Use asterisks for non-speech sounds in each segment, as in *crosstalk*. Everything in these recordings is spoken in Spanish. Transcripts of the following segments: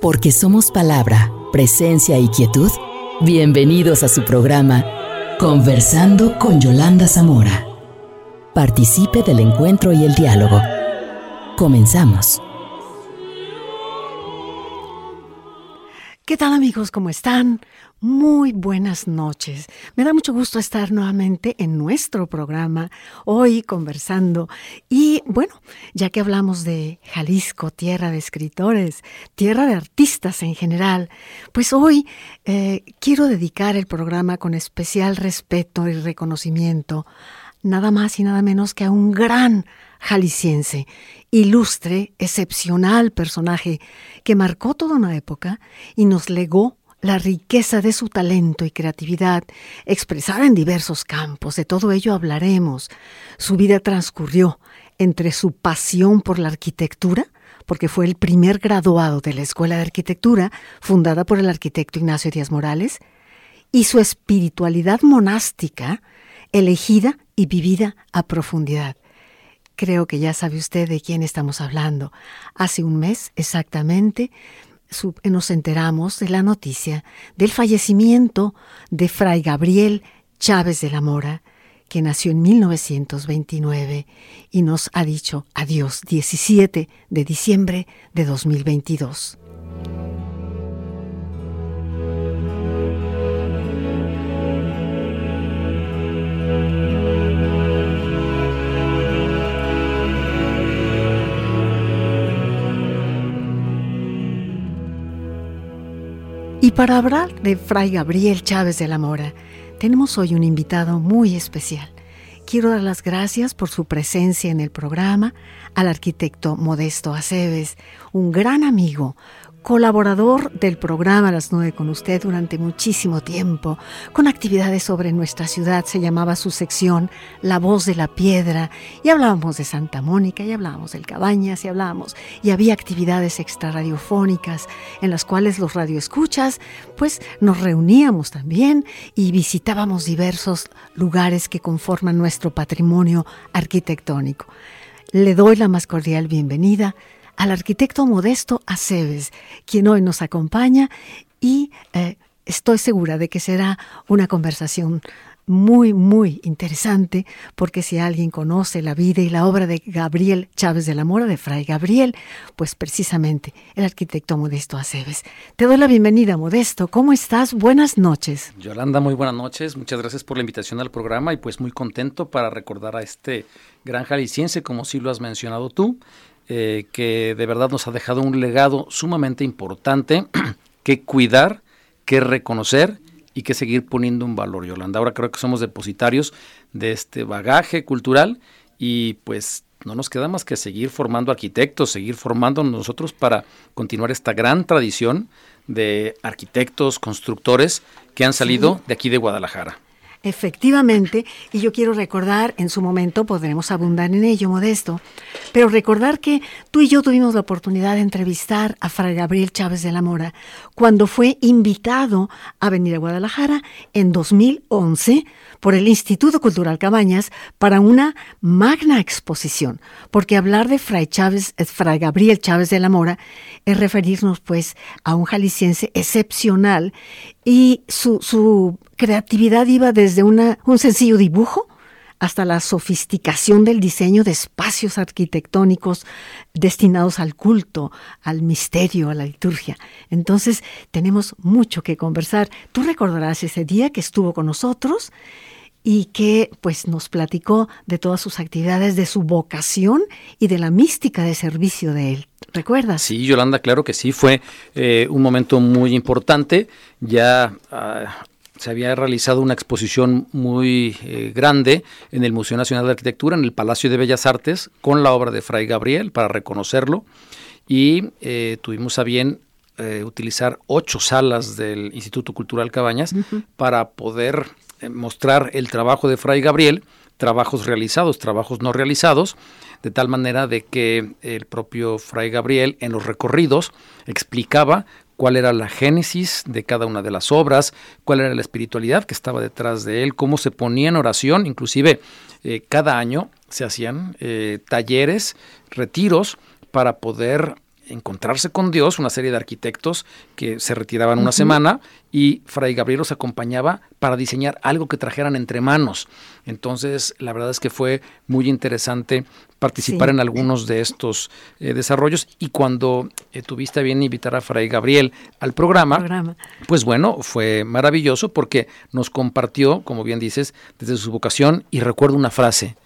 Porque somos palabra, presencia y quietud. Bienvenidos a su programa Conversando con Yolanda Zamora. Participe del encuentro y el diálogo. Comenzamos. ¿Qué tal amigos? ¿Cómo están? Muy buenas noches. Me da mucho gusto estar nuevamente en nuestro programa, hoy conversando. Y bueno, ya que hablamos de Jalisco, tierra de escritores, tierra de artistas en general, pues hoy eh, quiero dedicar el programa con especial respeto y reconocimiento, nada más y nada menos que a un gran jalisciense, ilustre, excepcional personaje que marcó toda una época y nos legó la riqueza de su talento y creatividad, expresada en diversos campos, de todo ello hablaremos. Su vida transcurrió entre su pasión por la arquitectura, porque fue el primer graduado de la Escuela de Arquitectura, fundada por el arquitecto Ignacio Díaz Morales, y su espiritualidad monástica, elegida y vivida a profundidad. Creo que ya sabe usted de quién estamos hablando. Hace un mes exactamente nos enteramos de la noticia del fallecimiento de Fray Gabriel Chávez de la Mora, que nació en 1929 y nos ha dicho adiós 17 de diciembre de 2022. Y para hablar de Fray Gabriel Chávez de la Mora, tenemos hoy un invitado muy especial. Quiero dar las gracias por su presencia en el programa al arquitecto Modesto Aceves, un gran amigo, colaborador del programa Las Nueve con usted durante muchísimo tiempo, con actividades sobre nuestra ciudad. Se llamaba su sección La Voz de la Piedra y hablábamos de Santa Mónica y hablábamos del Cabañas y hablábamos y había actividades extraradiofónicas en las cuales los radioescuchas pues nos reuníamos también y visitábamos diversos lugares que conforman nuestro patrimonio arquitectónico. Le doy la más cordial bienvenida al arquitecto Modesto Aceves, quien hoy nos acompaña y eh, estoy segura de que será una conversación muy, muy interesante, porque si alguien conoce la vida y la obra de Gabriel Chávez de la Mora, de Fray Gabriel, pues precisamente el arquitecto Modesto Aceves. Te doy la bienvenida, Modesto. ¿Cómo estás? Buenas noches. Yolanda, muy buenas noches. Muchas gracias por la invitación al programa y pues muy contento para recordar a este gran jalisciense, como sí lo has mencionado tú, eh, que de verdad nos ha dejado un legado sumamente importante *clears throat* que cuidar, que reconocer y que seguir poniendo un valor, Yolanda. Ahora creo que somos depositarios de este bagaje cultural y pues no nos queda más que seguir formando arquitectos, seguir formando nosotros para continuar esta gran tradición de arquitectos, constructores que han salido de aquí de Guadalajara. Efectivamente, y yo quiero recordar, en su momento podremos abundar en ello, Modesto, pero recordar que tú y yo tuvimos la oportunidad de entrevistar a Fray Gabriel Chávez de la Mora cuando fue invitado a venir a Guadalajara en 2011 por el Instituto Cultural Cabañas para una magna exposición, porque hablar de Fray, Chávez, eh, Fray Gabriel Chávez de la Mora es referirnos pues a un jalisciense excepcional y su, su creatividad iba desde una, un sencillo dibujo hasta la sofisticación del diseño de espacios arquitectónicos destinados al culto, al misterio, a la liturgia. Entonces tenemos mucho que conversar. Tú recordarás ese día que estuvo con nosotros y que pues nos platicó de todas sus actividades, de su vocación y de la mística de servicio de él. ¿Recuerdas? Sí, Yolanda, claro que sí, fue eh, un momento muy importante. Ya ah, se había realizado una exposición muy eh, grande en el Museo Nacional de Arquitectura, en el Palacio de Bellas Artes, con la obra de Fray Gabriel, para reconocerlo. Y eh, tuvimos a bien utilizar ocho salas del Instituto Cultural Cabañas para poder eh, mostrar el trabajo de Fray Gabriel, trabajos realizados, trabajos no realizados, de tal manera de que el propio Fray Gabriel en los recorridos explicaba cuál era la génesis de cada una de las obras, cuál era la espiritualidad que estaba detrás de él, cómo se ponía en oración, inclusive eh, cada año se hacían eh, talleres, retiros para poder encontrarse con Dios, una serie de arquitectos que se retiraban una semana y Fray Gabriel los acompañaba para diseñar algo que trajeran entre manos. Entonces, la verdad es que fue muy interesante participar en algunos de estos eh, desarrollos. Y cuando eh, tuviste bien invitar a Fray Gabriel al programa, pues bueno, fue maravilloso porque nos compartió, como bien dices, desde su vocación. Y recuerdo una frase,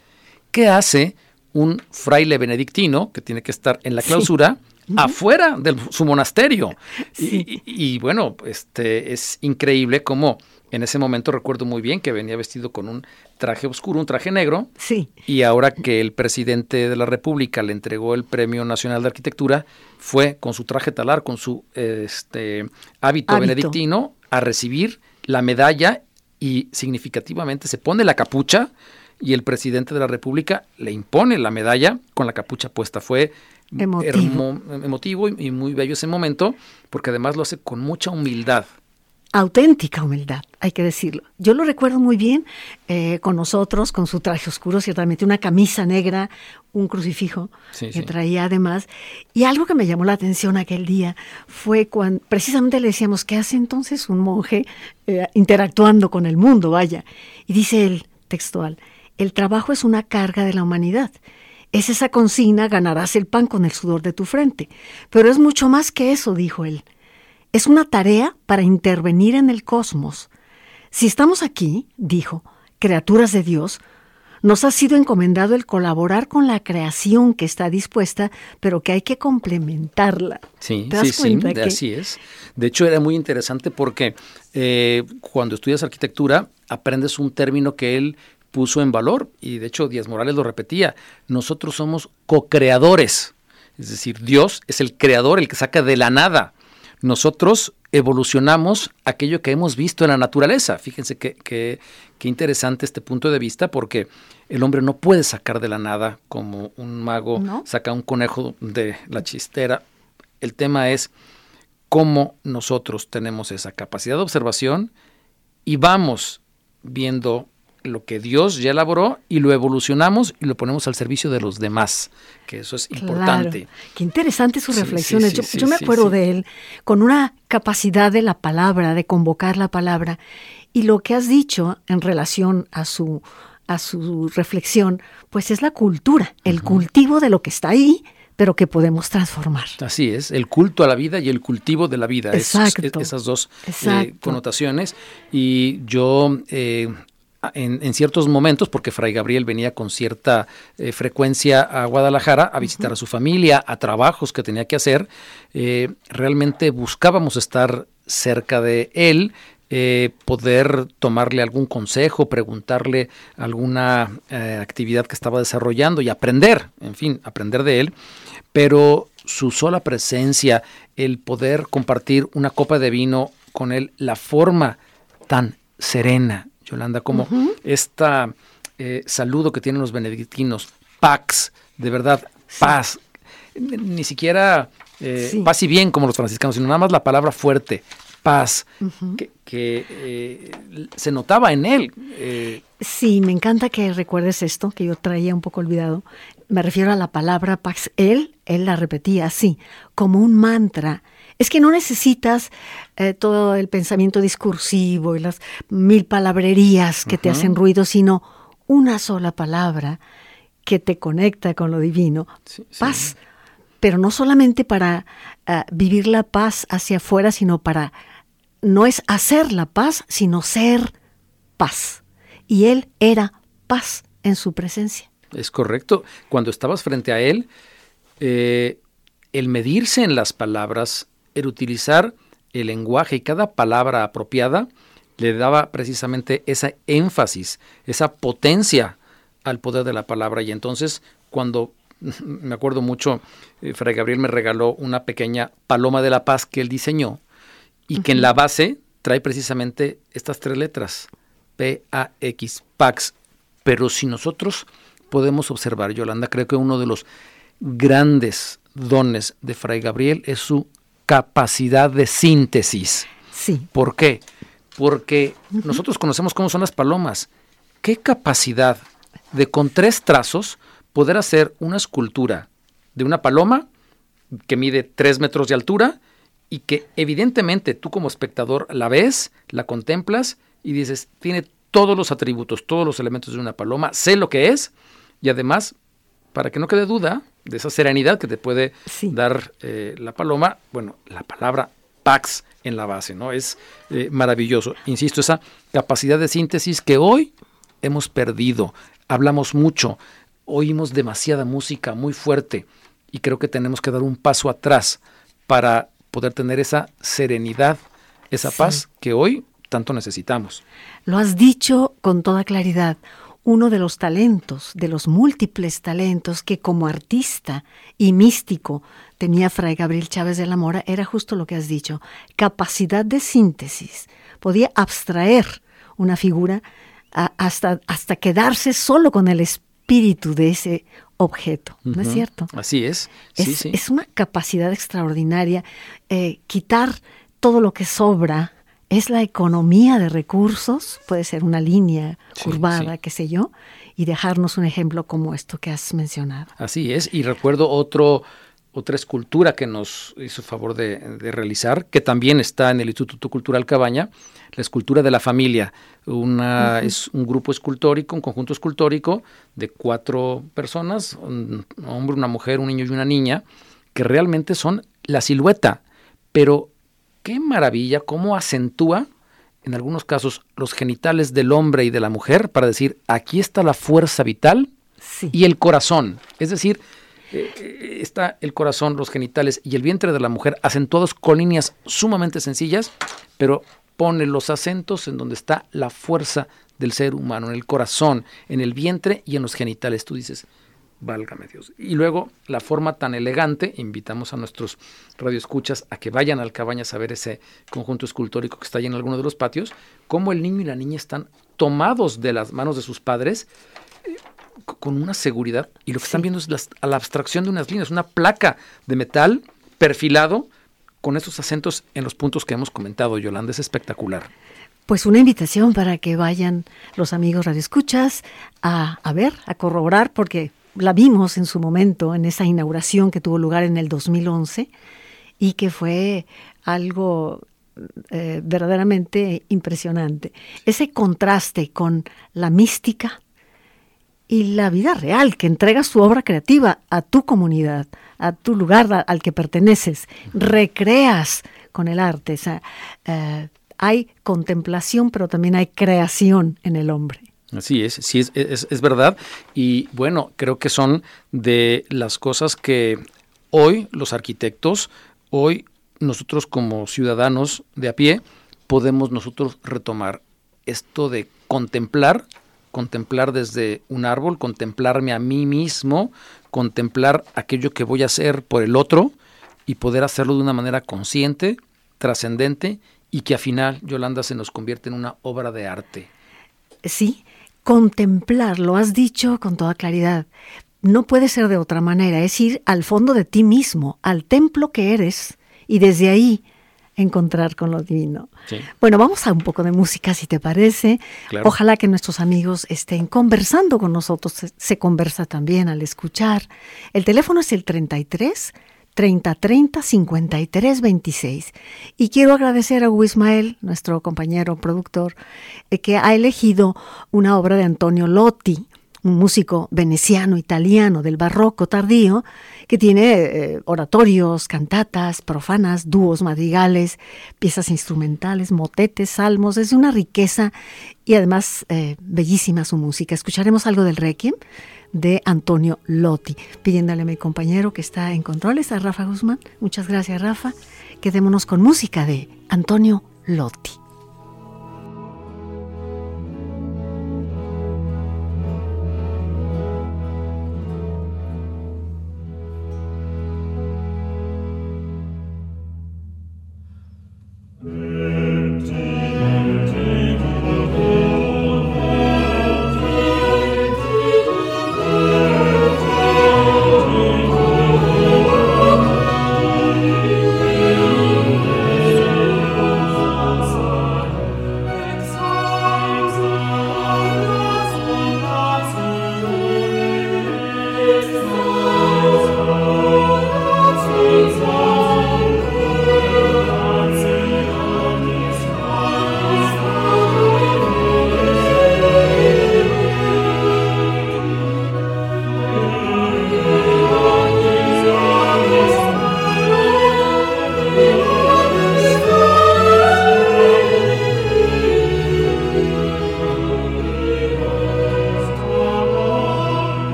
¿qué hace un fraile benedictino que tiene que estar en la clausura? Afuera de su monasterio. *laughs* Y, bueno, este es increíble cómo en ese momento recuerdo muy bien que venía vestido con un traje oscuro, un traje negro. Sí. Y ahora que el presidente de la República le entregó el Premio Nacional de Arquitectura, fue con su traje talar, con su este hábito, benedictino, a recibir la medalla y significativamente se pone la capucha y el presidente de la República le impone la medalla con la capucha puesta. Fue emotivo, emotivo y, muy bello ese momento, porque además lo hace con mucha humildad. Auténtica humildad, hay que decirlo. Yo lo recuerdo muy bien eh, con nosotros, con su traje oscuro, ciertamente una camisa negra, un crucifijo que traía además. Y algo que me llamó la atención aquel día fue cuando precisamente le decíamos, ¿qué hace entonces un monje eh, interactuando con el mundo? Vaya. Y dice él, textual, el trabajo es una carga de la humanidad es esa consigna, ganarás el pan con el sudor de tu frente. Pero es mucho más que eso, dijo él. Es una tarea para intervenir en el cosmos. Si estamos aquí, dijo, criaturas de Dios, nos ha sido encomendado el colaborar con la creación que está dispuesta, pero que hay que complementarla. Sí, sí, sí, así es. De hecho, era muy interesante porque eh, cuando estudias arquitectura, aprendes un término que él puso en valor, y de hecho Díaz Morales lo repetía, nosotros somos co-creadores, es decir, Dios es el creador, el que saca de la nada. Nosotros evolucionamos aquello que hemos visto en la naturaleza. Fíjense qué interesante este punto de vista, porque el hombre no puede sacar de la nada como un mago saca un conejo de la chistera. El tema es cómo nosotros tenemos esa capacidad de observación y vamos viendo lo que Dios ya elaboró y lo evolucionamos y lo ponemos al servicio de los demás, que eso es importante. Qué interesante sus reflexiones. yo, me acuerdo de él con una capacidad de la palabra, de convocar la palabra. Y lo que has dicho en relación a su, a su reflexión, pues es la cultura, el cultivo de lo que está ahí, pero que podemos transformar. Así es, el culto a la vida y el cultivo de la vida, Exacto. esas dos eh, connotaciones. Y yo eh, en, ciertos momentos, porque Fray Gabriel venía con cierta eh, frecuencia a Guadalajara a visitar a su familia, a trabajos que tenía que hacer, eh, realmente buscábamos estar cerca de él, eh, poder tomarle algún consejo, preguntarle alguna actividad que estaba desarrollando y aprender, en fin, aprender de él, pero su sola presencia, el poder compartir una copa de vino con él, la forma tan serena, Yolanda, como este saludo que tienen los benedictinos, pax, de verdad, paz, ni siquiera eh, paz y bien como los franciscanos, sino nada más la palabra fuerte, paz, que, eh, se notaba en él. Sí, me encanta que recuerdes esto, que yo traía un poco olvidado. Me refiero a la palabra pax. Él, él la repetía así, como un mantra es que no necesitas eh, todo el pensamiento discursivo y las mil palabrerías que te hacen ruido, sino una sola palabra que te conecta con lo divino. paz. Pero no solamente para ah, vivir la paz hacia afuera, sino para, no es hacer la paz, sino ser paz. Y él era paz en su presencia. Es correcto. Cuando estabas frente a él, eh, el medirse en las palabras el utilizar el lenguaje y cada palabra apropiada le daba precisamente esa énfasis, esa potencia al poder de la palabra. Y entonces, cuando *laughs* me acuerdo mucho, eh, Fray Gabriel me regaló una pequeña paloma de la paz que él diseñó y que en la base trae precisamente estas tres letras, P-A-X, Pax. Pero si nosotros podemos observar, Yolanda, creo que uno de los grandes dones de Fray Gabriel es su capacidad de síntesis. Sí. ¿Por qué? Porque nosotros conocemos cómo son las palomas. ¿Qué capacidad de con tres trazos poder hacer una escultura de una paloma que mide tres metros de altura y que evidentemente tú como espectador la ves, la contemplas y dices, tiene todos los atributos, todos los elementos de una paloma, sé lo que es y además, para que no quede duda de esa serenidad que te puede dar eh, la paloma, bueno, la palabra Pax en la base, ¿no? Es eh, maravilloso. Insisto, esa capacidad de síntesis que hoy hemos perdido. Hablamos mucho, oímos demasiada música muy fuerte y creo que tenemos que dar un paso atrás para poder tener esa serenidad, esa paz que hoy tanto necesitamos. Lo has dicho con toda claridad. Uno de los talentos, de los múltiples talentos que como artista y místico tenía Fray Gabriel Chávez de la Mora era justo lo que has dicho, capacidad de síntesis. Podía abstraer una figura hasta, hasta quedarse solo con el espíritu de ese objeto, ¿no es cierto? Así es. Es, es una capacidad extraordinaria. Eh, quitar todo lo que sobra es la economía de recursos, puede ser una línea curvada, qué sé yo, y dejarnos un ejemplo como esto que has mencionado. Así es, y recuerdo otro otra escultura que nos hizo favor de, realizar, que también está en el Instituto Cultural Cabaña, la escultura de la familia. Una, Es un grupo escultórico, un conjunto escultórico de cuatro personas, un hombre, una mujer, un niño y una niña, que realmente son la silueta. Pero qué maravilla, cómo acentúa en algunos casos los genitales del hombre y de la mujer para decir, aquí está la fuerza vital y el corazón. Es decir, eh, está el corazón, los genitales y el vientre de la mujer acentuados con líneas sumamente sencillas, pero pone los acentos en donde está la fuerza del ser humano, en el corazón, en el vientre y en los genitales. Tú dices, válgame Dios. Y luego la forma tan elegante, invitamos a nuestros radioescuchas a que vayan al Cabañas a ver ese conjunto escultórico que está ahí en alguno de los patios, cómo el niño y la niña están tomados de las manos de sus padres con una seguridad y lo que están viendo es la, la abstracción de unas líneas, una placa de metal perfilado con esos acentos en los puntos que hemos comentado, Yolanda, es espectacular. Pues una invitación para que vayan los amigos radioescuchas a, a ver, a corroborar, porque la vimos en su momento, en esa inauguración que tuvo lugar en el 2011 y que fue algo eh, verdaderamente impresionante. Ese contraste con la mística, y la vida real, que entregas tu obra creativa a tu comunidad, a tu lugar al que perteneces, recreas con el arte. Eh, hay contemplación, pero también hay creación en el hombre. Así es, sí, es, es, verdad. Y bueno, creo que son de las cosas que hoy los arquitectos, hoy nosotros como ciudadanos de a pie, podemos nosotros retomar esto de contemplar contemplar desde un árbol, contemplarme a mí mismo, contemplar aquello que voy a hacer por el otro y poder hacerlo de una manera consciente, trascendente y que al final, Yolanda, se nos convierte en una obra de arte. Sí, contemplar, lo has dicho con toda claridad. No puede ser de otra manera, es ir al fondo de ti mismo, al templo que eres, y desde ahí encontrar con lo divino. Bueno, vamos a un poco de música, si te parece. Ojalá que nuestros amigos estén conversando con nosotros. Se, conversa también al escuchar. El teléfono es el 33 30 30 53 26. Y quiero agradecer a Hugo Ismael, nuestro compañero productor, eh, que ha elegido una obra de Antonio Lotti, un músico veneciano italiano del barroco tardío, que tiene eh, oratorios, cantatas, profanas, dúos, madrigales, piezas instrumentales, motetes, salmos, es una riqueza y además eh, bellísima su música. Escucharemos algo del Requiem de Antonio Lotti, pidiéndole a mi compañero que está en controles, a Rafa Guzmán. Muchas gracias, Rafa. Quedémonos con música de Antonio Lotti.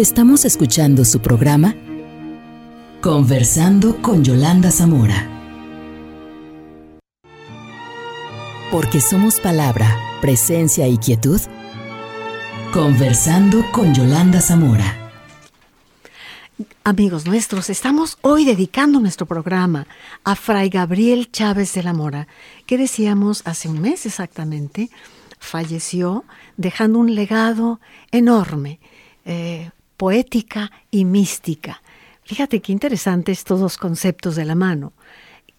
Estamos escuchando su programa Conversando con Yolanda Zamora. Porque somos palabra, presencia y quietud. Conversando con Yolanda Zamora. Amigos nuestros, estamos hoy dedicando nuestro programa a Fray Gabriel Chávez de la Mora, que decíamos hace un mes exactamente, falleció dejando un legado enorme, eh, poética y mística. Fíjate qué interesantes estos dos conceptos de la mano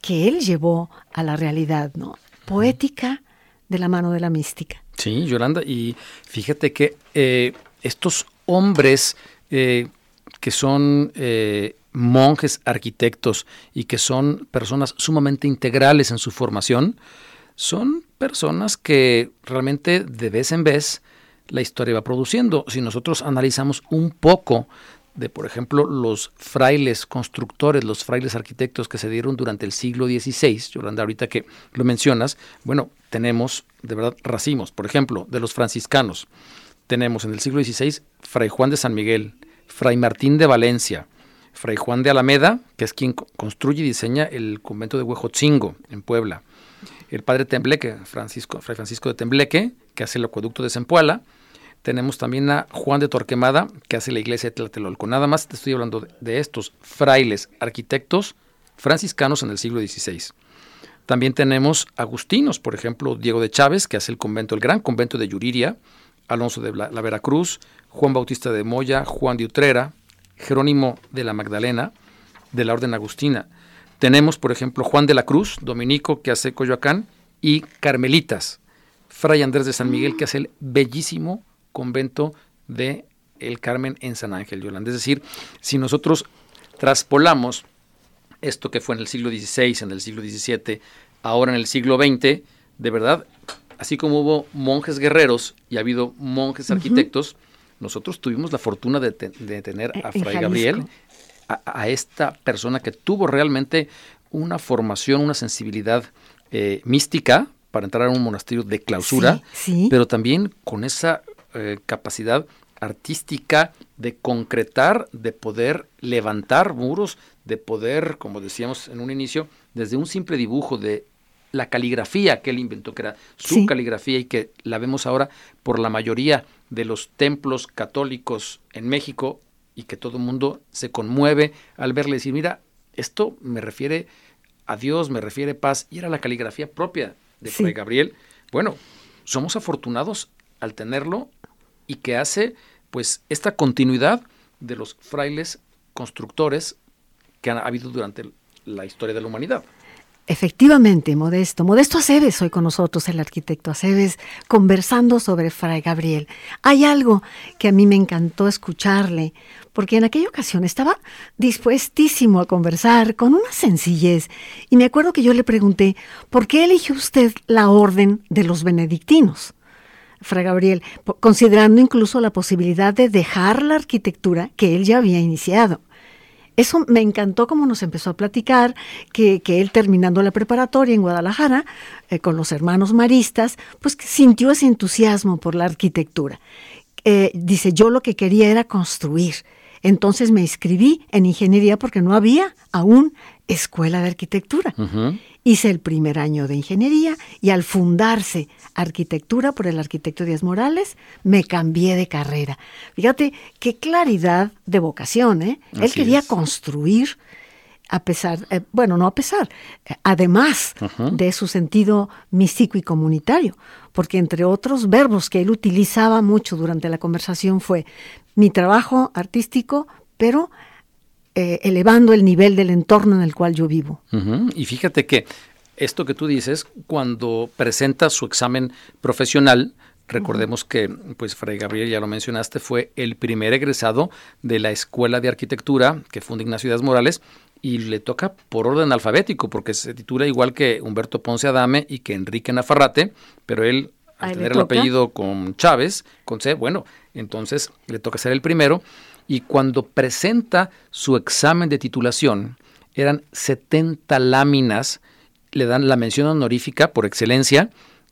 que él llevó a la realidad, ¿no? Poética de la mano de la mística. Sí, Yolanda, y fíjate que eh, estos hombres eh, que son eh, monjes arquitectos y que son personas sumamente integrales en su formación, son personas que realmente de vez en vez la historia va produciendo. Si nosotros analizamos un poco de, por ejemplo, los frailes constructores, los frailes arquitectos que se dieron durante el siglo XVI, Yolanda, ahorita que lo mencionas, bueno, tenemos de verdad racimos, por ejemplo, de los franciscanos. Tenemos en el siglo XVI Fray Juan de San Miguel, Fray Martín de Valencia, Fray Juan de Alameda, que es quien construye y diseña el convento de Huejotzingo en Puebla, el padre Tembleque, Francisco, Fray Francisco de Tembleque, que hace el acueducto de Zempoala, tenemos también a Juan de Torquemada, que hace la iglesia de Tlatelolco. Nada más te estoy hablando de, estos frailes arquitectos franciscanos en el siglo XVI. También tenemos agustinos, por ejemplo, Diego de Chávez, que hace el convento, el gran convento de Yuriria, Alonso de la, Veracruz, Juan Bautista de Moya, Juan de Utrera, Jerónimo de la Magdalena, de la Orden Agustina. Tenemos, por ejemplo, Juan de la Cruz, dominico, que hace Coyoacán, y Carmelitas, Fray Andrés de San Miguel, que hace el bellísimo convento de el Carmen en San Ángel, Yolanda. Es decir, si nosotros traspolamos esto que fue en el siglo XVI, en el siglo XVII, ahora en el siglo XX, de verdad, así como hubo monjes guerreros y ha habido monjes arquitectos, nosotros tuvimos la fortuna de, tener a Fray Gabriel, a, esta persona que tuvo realmente una formación, una sensibilidad eh, mística para entrar a un monasterio de clausura, pero también con esa eh, capacidad artística de concretar, de poder levantar muros, de poder, como decíamos en un inicio, desde un simple dibujo de la caligrafía que él inventó, que era su caligrafía y que la vemos ahora por la mayoría de los templos católicos en México y que todo el mundo se conmueve al verle decir, mira, esto me refiere a Dios, me refiere paz, y era la caligrafía propia de Fray Gabriel. Bueno, somos afortunados al tenerlo y que hace pues esta continuidad de los frailes constructores que han habido durante la historia de la humanidad. Efectivamente, Modesto. Modesto Aceves, hoy con nosotros, el arquitecto Aceves, conversando sobre Fray Gabriel. Hay algo que a mí me encantó escucharle, porque en aquella ocasión estaba dispuestísimo a conversar con una sencillez. Y me acuerdo que yo le pregunté, ¿por qué eligió usted la orden de los benedictinos? Fra Gabriel, considerando incluso la posibilidad de dejar la arquitectura que él ya había iniciado. Eso me encantó como nos empezó a platicar, que, él terminando la preparatoria en Guadalajara, eh, con los hermanos maristas, pues sintió ese entusiasmo por la arquitectura. Eh, dice, yo lo que quería era construir. Entonces me inscribí en ingeniería porque no había aún escuela de arquitectura. Hice el primer año de ingeniería y al fundarse arquitectura por el arquitecto Díaz Morales, me cambié de carrera. Fíjate qué claridad de vocación, ¿eh? Él quería construir a pesar, eh, bueno, no a pesar, además de su sentido místico y comunitario, porque entre otros verbos que él utilizaba mucho durante la conversación fue mi trabajo artístico, pero eh, elevando el nivel del entorno en el cual yo vivo. Y fíjate que esto que tú dices, cuando presenta su examen profesional, recordemos que, pues, Fray Gabriel, ya lo mencionaste, fue el primer egresado de la Escuela de Arquitectura que funda Ignacio Díaz Morales y le toca por orden alfabético, porque se titula igual que Humberto Ponce Adame y que Enrique Nafarrate, pero él, al tener el apellido con Chávez, con C, bueno, entonces le toca ser el primero y cuando presenta su examen de titulación, eran 70 láminas, le dan la mención honorífica por excelencia,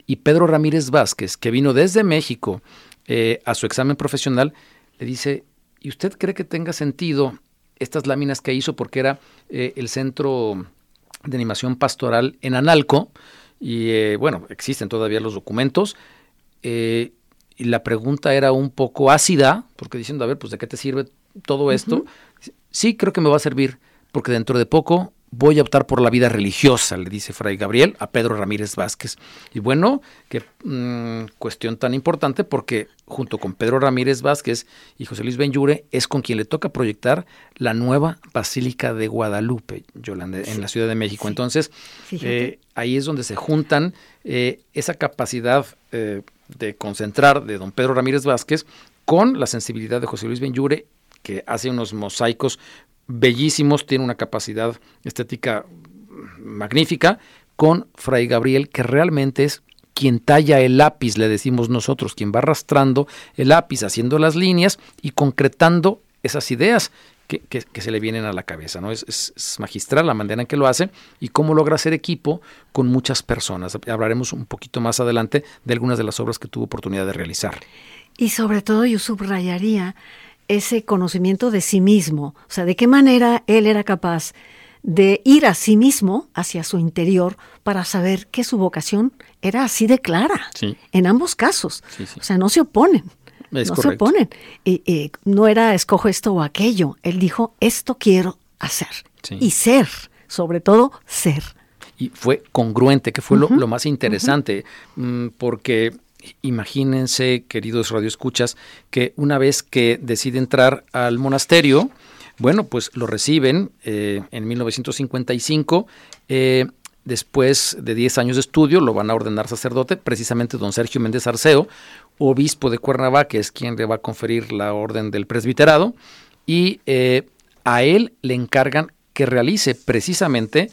y Pedro Ramírez Vázquez, que vino desde México eh, a su examen profesional, le dice, ¿y usted cree que tenga sentido estas láminas que hizo porque era eh, el centro de animación pastoral en Analco? Y eh, bueno, existen todavía los documentos. Y la pregunta era un poco ácida, porque diciendo, a ver, pues ¿de qué te sirve todo esto? Sí, creo que me va a servir, porque dentro de poco voy a optar por la vida religiosa, le dice Fray Gabriel a Pedro Ramírez Vázquez. Y bueno, qué mm, cuestión tan importante porque junto con Pedro Ramírez Vázquez y José Luis Benyure es con quien le toca proyectar la nueva Basílica de Guadalupe, Yolanda, en la Ciudad de México. Entonces, eh, ahí es donde se juntan eh, esa capacidad eh, de concentrar de don Pedro Ramírez Vázquez con la sensibilidad de José Luis Benyure que hace unos mosaicos bellísimos, tiene una capacidad estética magnífica, con Fray Gabriel, que realmente es quien talla el lápiz, le decimos nosotros, quien va arrastrando el lápiz, haciendo las líneas y concretando esas ideas que, se le vienen a la cabeza. ¿no? Es, magistral la manera en que lo hace y cómo logra hacer equipo con muchas personas. Hablaremos un poquito más adelante de algunas de las obras que tuvo oportunidad de realizar. Y sobre todo yo subrayaría ese conocimiento de sí mismo, o sea, de qué manera él era capaz de ir a sí mismo, hacia su interior, para saber que su vocación era así de clara, en ambos casos. O sea, no se oponen. No se oponen. Y, no era escojo esto o aquello. Él dijo, esto quiero hacer. Y ser, sobre todo ser. Y fue congruente, que fue lo, más interesante, mm, porque imagínense, queridos radioescuchas, que una vez que decide entrar al monasterio, bueno, pues lo reciben eh, en 1955. Eh, después de 10 años de estudio, lo van a ordenar sacerdote, precisamente don Sergio Méndez Arceo, obispo de Cuernavaca, es quien le va a conferir la orden del presbiterado, y eh, a él le encargan que realice precisamente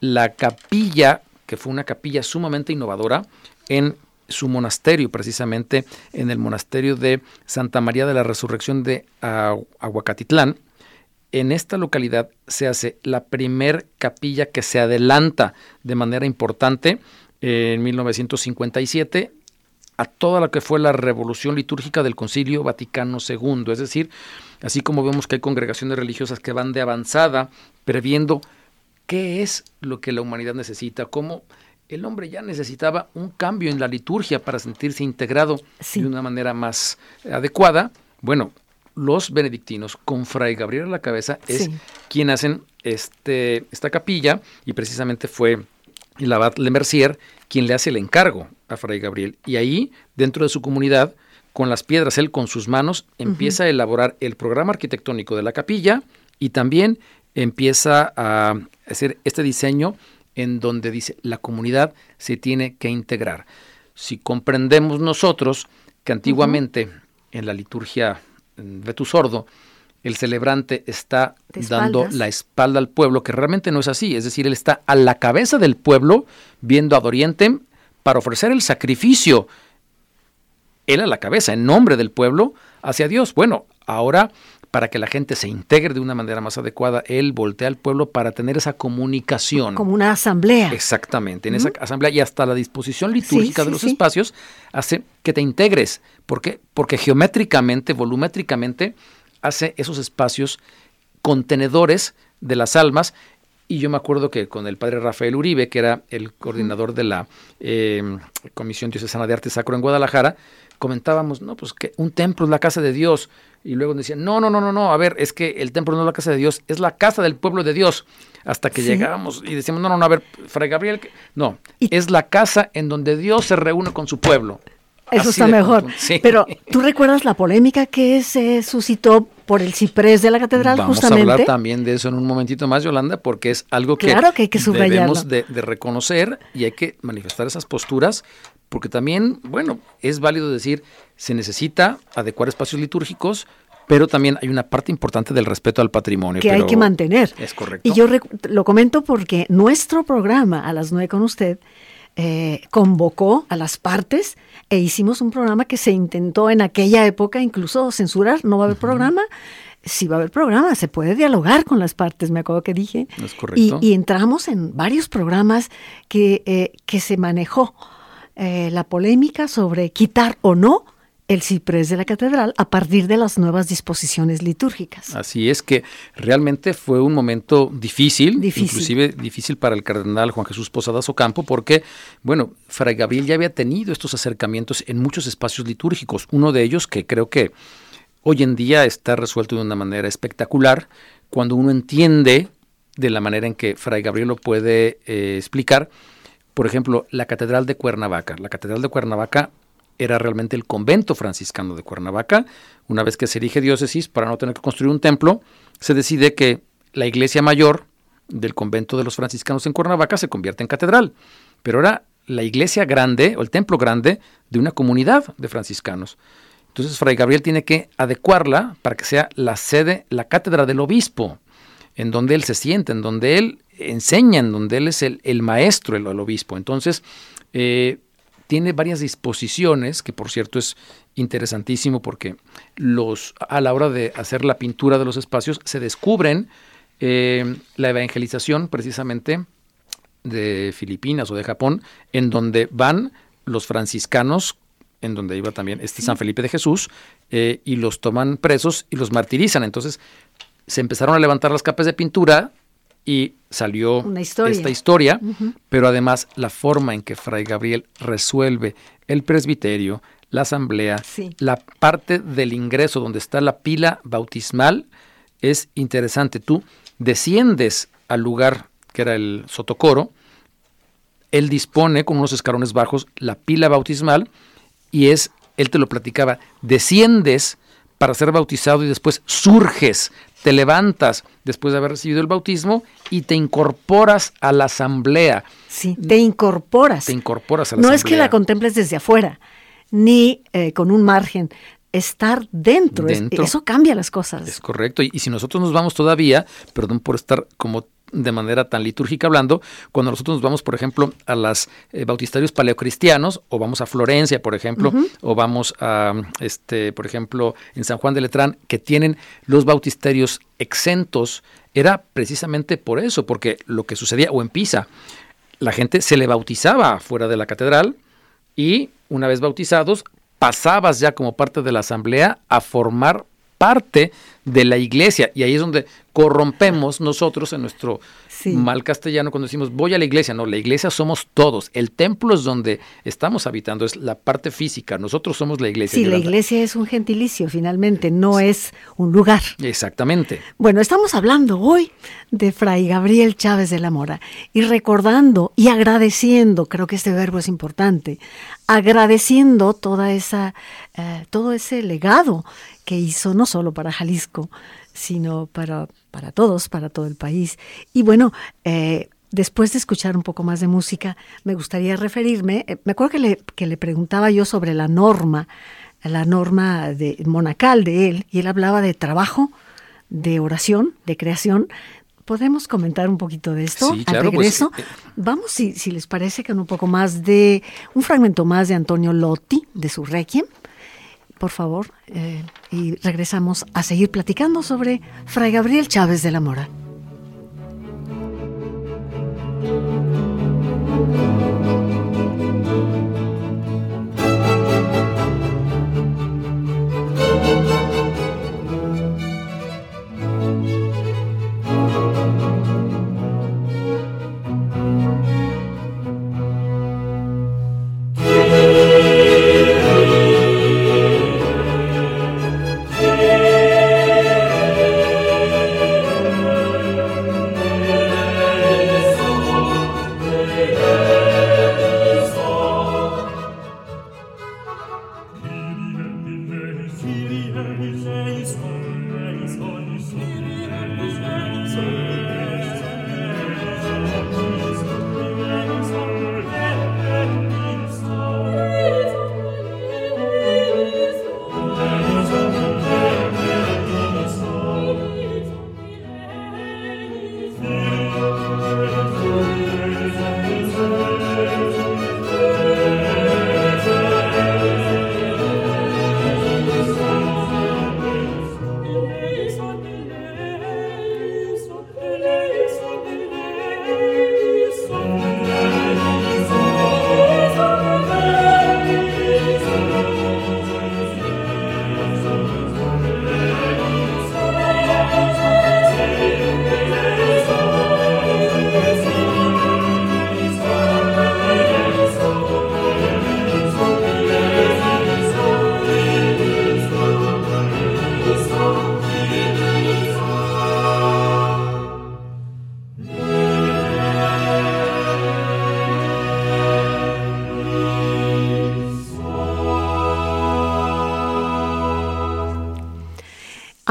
la capilla, que fue una capilla sumamente innovadora, en su monasterio, precisamente en el monasterio de Santa María de la Resurrección de Aguacatitlán. En esta localidad se hace la primer capilla que se adelanta de manera importante en 1957 a toda lo que fue la revolución litúrgica del Concilio Vaticano II. Es decir, así como vemos que hay congregaciones religiosas que van de avanzada, previendo qué es lo que la humanidad necesita, cómo el hombre ya necesitaba un cambio en la liturgia para sentirse integrado de una manera más adecuada. Bueno, los benedictinos, con Fray Gabriel a la cabeza, es quien hacen este, esta capilla y precisamente fue el abad Le Mercier quien le hace el encargo a Fray Gabriel. Y ahí, dentro de su comunidad, con las piedras, él con sus manos empieza a elaborar el programa arquitectónico de la capilla y también empieza a hacer este diseño en donde dice la comunidad se tiene que integrar. Si comprendemos nosotros que antiguamente en la liturgia de tu sordo, el celebrante está dando la espalda al pueblo, que realmente no es así, es decir, él está a la cabeza del pueblo viendo a Doriente para ofrecer el sacrificio, él a la cabeza, en nombre del pueblo, hacia Dios. Bueno, ahora para que la gente se integre de una manera más adecuada, él voltea al pueblo para tener esa comunicación. Como una asamblea. Exactamente, en esa asamblea y hasta la disposición litúrgica de los espacios hace que te integres. ¿Por qué? Porque geométricamente, volumétricamente, hace esos espacios contenedores de las almas y yo me acuerdo que con el padre Rafael Uribe, que era el coordinador de la eh, Comisión Diocesana de Arte Sacro en Guadalajara, comentábamos, no, pues que un templo es la casa de Dios. Y luego decían, no, no, no, no, no, a ver, es que el templo no es la casa de Dios, es la casa del pueblo de Dios. Hasta que llegábamos y decíamos, no, no, no, a ver, Fray Gabriel, no, es la casa en donde Dios se reúne con su pueblo. Eso está mejor. Pero *laughs* tú recuerdas la polémica que se suscitó por el ciprés de la catedral Vamos justamente. Vamos a hablar también de eso en un momentito más, Yolanda, porque es algo que, claro que hay que debemos de, de, reconocer y hay que manifestar esas posturas, porque también, bueno, es válido decir, se necesita adecuar espacios litúrgicos, pero también hay una parte importante del respeto al patrimonio. Que hay que mantener. Es correcto. Y yo lo comento porque nuestro programa, a las nueve con usted, eh, convocó a las partes e hicimos un programa que se intentó en aquella época incluso censurar, no va a haber programa. Si va a haber programa, se puede dialogar con las partes, me acuerdo que dije. Es correcto. Y, entramos en varios programas que, eh, que se manejó eh, la polémica sobre quitar o no el ciprés de la catedral a partir de las nuevas disposiciones litúrgicas. Así es que realmente fue un momento difícil, inclusive difícil para el cardenal Juan Jesús Posadas Ocampo, porque, bueno, Fray Gabriel ya había tenido estos acercamientos en muchos espacios litúrgicos. Uno de ellos que creo que hoy en día está resuelto de una manera espectacular, cuando uno entiende de la manera en que Fray Gabriel lo puede eh, explicar, por ejemplo, la Catedral de Cuernavaca. La Catedral de Cuernavaca era realmente el convento franciscano de Cuernavaca. Una vez que se erige diócesis, para no tener que construir un templo, se decide que la iglesia mayor del convento de los franciscanos en Cuernavaca se convierte en catedral. Pero era la iglesia grande o el templo grande de una comunidad de franciscanos. Entonces Fray Gabriel tiene que adecuarla para que sea la sede, la cátedra del obispo, en donde él se siente, en donde él enseña, en donde él es el, maestro, el, obispo. Entonces, eh, tiene varias disposiciones, que por cierto es interesantísimo porque los, a la hora de hacer la pintura de los espacios se descubren eh, la evangelización precisamente de Filipinas o de Japón, en donde van los franciscanos, en donde iba también este San Felipe de Jesús, eh, y los toman presos y los martirizan. Entonces se empezaron a levantar las capas de pintura y salió esta historia, pero además la forma en que Fray Gabriel resuelve el presbiterio, la asamblea, la parte del ingreso donde está la pila bautismal, es interesante. Tú desciendes al lugar que era el sotocoro, él dispone con unos escalones bajos la pila bautismal y es, él te lo platicaba, desciendes para ser bautizado y después surges te levantas después de haber recibido el bautismo y te incorporas a la asamblea. Sí, te incorporas. Te incorporas a la no asamblea. No es que la contemples desde afuera, ni eh, con un margen. Estar dentro, eso cambia las cosas. Es correcto. Y, y, si nosotros nos vamos todavía, perdón por estar como de manera tan litúrgica hablando, cuando nosotros nos vamos, por ejemplo, a los eh, bautisterios paleocristianos, o vamos a Florencia, por ejemplo, o vamos a, este, por ejemplo, en San Juan de Letrán, que tienen los bautisterios exentos, era precisamente por eso, porque lo que sucedía, o en Pisa, la gente se le bautizaba fuera de la catedral y una vez bautizados, pasabas ya como parte de la asamblea a formar parte de la iglesia. Y ahí es donde corrompemos nosotros en nuestro mal castellano cuando decimos voy a la iglesia. No, la iglesia somos todos. El templo es donde estamos habitando, es la parte física. Nosotros somos la iglesia. Sí, la iglesia es un gentilicio finalmente, no es un lugar. Exactamente. Bueno, estamos hablando hoy de Fray Gabriel Chávez de la Mora y recordando y agradeciendo, creo que este verbo es importante, agradeciendo toda esa, eh, todo ese legado que hizo no solo para Jalisco, sino para, para todos, para todo el país. Y bueno, eh, después de escuchar un poco más de música, me gustaría referirme, eh, me acuerdo que le, que le preguntaba yo sobre la norma, la norma de, monacal de él, y él hablaba de trabajo, de oración, de creación. ¿Podemos comentar un poquito de esto sí, al pues, regreso? eh, Vamos, si, si les parece, con un poco más de, un fragmento más de Antonio Lotti, de su Requiem, por favor, eh, y regresamos a seguir platicando sobre Fray Gabriel Chávez de la Mora.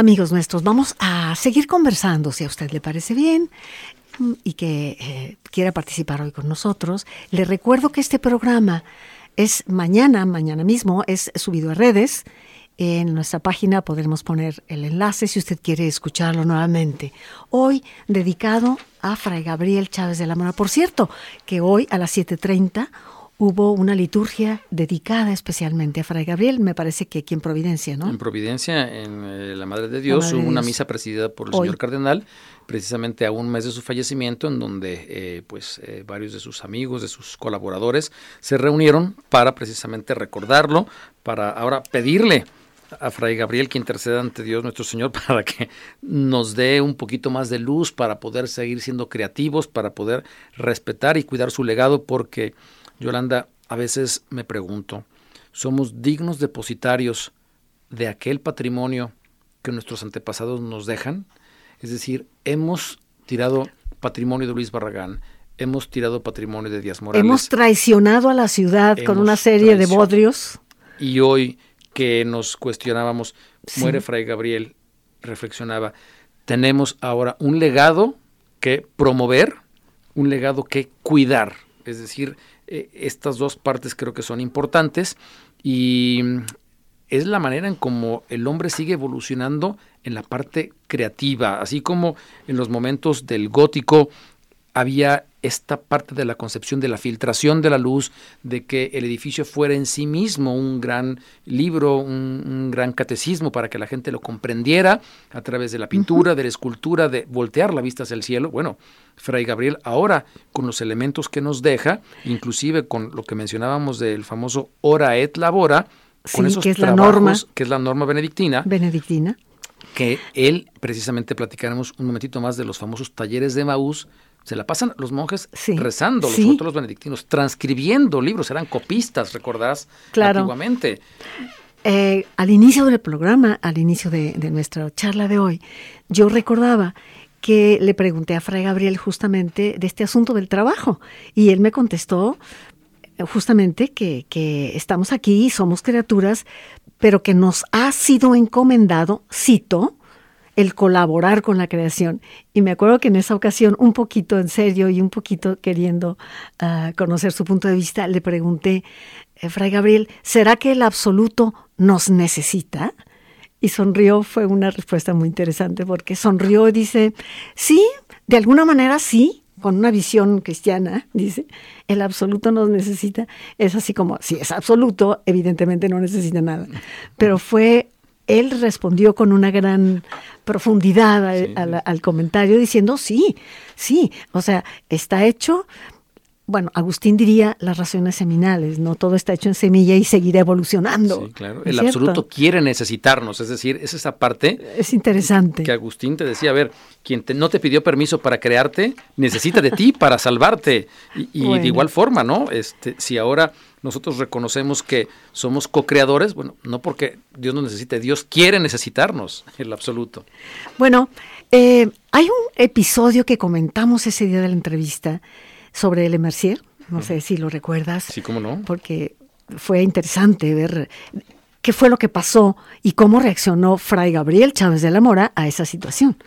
Amigos nuestros, vamos a seguir conversando, si a usted le parece bien y que eh, quiera participar hoy con nosotros. Le recuerdo que este programa es mañana, mañana mismo, es subido a redes. En nuestra página podremos poner el enlace si usted quiere escucharlo nuevamente. Hoy dedicado a Fray Gabriel Chávez de la Mora. Por cierto, que hoy a las 7.30 hubo una liturgia dedicada especialmente a Fray Gabriel, me parece que aquí en Providencia, ¿no? En Providencia, en eh, la Madre de Dios, hubo una misa presidida por el señor cardenal, precisamente a un mes de su fallecimiento, en donde eh, pues eh, varios de sus amigos, de sus colaboradores, se reunieron para precisamente recordarlo, para ahora pedirle a Fray Gabriel que interceda ante Dios nuestro Señor *laughs* para que nos dé un poquito más de luz, para poder seguir siendo creativos, para poder respetar y cuidar su legado, porque Yolanda, a veces me pregunto, ¿somos dignos depositarios de aquel patrimonio que nuestros antepasados nos dejan? Es decir, hemos tirado patrimonio de Luis Barragán, hemos tirado patrimonio de Díaz Morales. Hemos traicionado a la ciudad con una serie de bodrios. Y hoy que nos cuestionábamos, muere Fray Gabriel, reflexionaba, tenemos ahora un legado que promover, un legado que cuidar. Es decir, eh, estas dos partes creo que son importantes y es la manera en cómo el hombre sigue evolucionando en la parte creativa, así como en los momentos del gótico había esta parte de la concepción de la filtración de la luz, de que el edificio fuera en sí mismo un gran libro, un, gran catecismo para que la gente lo comprendiera a través de la pintura, de la escultura, de voltear la vista hacia el cielo. Bueno, Fray Gabriel ahora con los elementos que nos deja, inclusive con lo que mencionábamos del famoso ora et labora, con esos que es la norma, que es la norma benedictina. Benedictina. Que él, precisamente platicaremos un momentito más de los famosos talleres de Maús, se la pasan los monjes rezando, los, otros benedictinos, transcribiendo libros, eran copistas, recordarás, claro. antiguamente. Eh, al inicio del programa, al inicio de, de, nuestra charla de hoy, yo recordaba que le pregunté a Fray Gabriel justamente de este asunto del trabajo y él me contestó eh, justamente que, que estamos aquí, somos criaturas, pero que nos ha sido encomendado, cito, el colaborar con la creación. Y me acuerdo que en esa ocasión, un poquito en serio y un poquito queriendo ah, conocer su punto de vista, le pregunté, eh, Fray Gabriel, ¿será que el absoluto nos necesita? Y sonrió, fue una respuesta muy interesante porque sonrió y dice, sí, de alguna manera sí, con una visión cristiana, dice, el absoluto nos necesita. Es así como, si es absoluto, evidentemente no necesita nada. Pero fue él respondió con una gran profundidad al, comentario diciendo, sí, sí, o sea, está hecho, bueno, Agustín diría las razones seminales, no todo está hecho en semilla y seguirá evolucionando. Sí, claro. El absoluto quiere necesitarnos, es decir, es esa parte. Es interesante. Que Agustín te decía, a ver, quien no te pidió permiso para crearte, necesita de ti para salvarte. Y, de igual forma, ¿no? Este, si ahora nosotros reconocemos que somos co-creadores, bueno, no porque Dios nos necesite, Dios quiere necesitarnos, *laughs* el absoluto. Bueno, eh, hay un episodio que comentamos ese día de la entrevista sobre el Mercier, no sé si lo recuerdas. Sí, cómo no. Porque fue interesante ver qué fue lo que pasó y cómo reaccionó Fray Gabriel Chávez de la Mora a esa situación.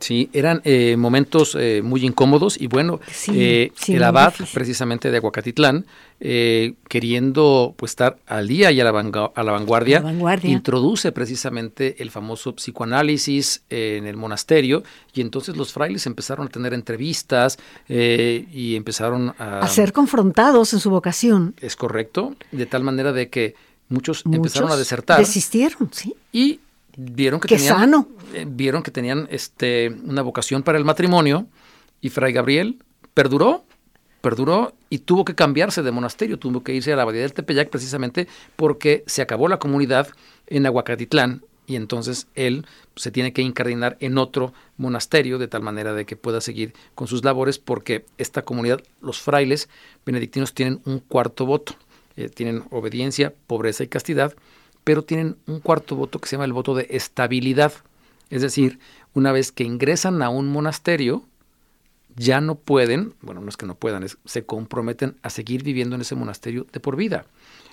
Sí, eran eh, momentos eh, muy incómodos y bueno, eh, el abad precisamente de Aguacatitlán, queriendo pues estar al día y a la, vanguardia, introduce precisamente el famoso psicoanálisis en el monasterio y entonces los frailes empezaron a tener entrevistas y empezaron a... A ser confrontados en su vocación. Es correcto, de tal manera de que muchos, muchos empezaron a desertar. Desistieron, sí. Y vieron que tenían, eh, vieron que tenían este, una vocación para el matrimonio y Fray Gabriel perduró, perduró y tuvo que cambiarse de monasterio, tuvo que irse a la abadía del Tepeyac precisamente porque se acabó la comunidad en Aguacatitlán y entonces él se tiene que incardinar en otro monasterio de tal manera de que pueda seguir con sus labores porque esta comunidad, los frailes benedictinos tienen un cuarto voto, eh, tienen obediencia, pobreza y castidad pero tienen un cuarto voto que se llama el voto de estabilidad. Es decir, una vez que ingresan a un monasterio, ya no pueden, bueno, no es que no puedan, se comprometen a seguir viviendo en ese monasterio de por vida.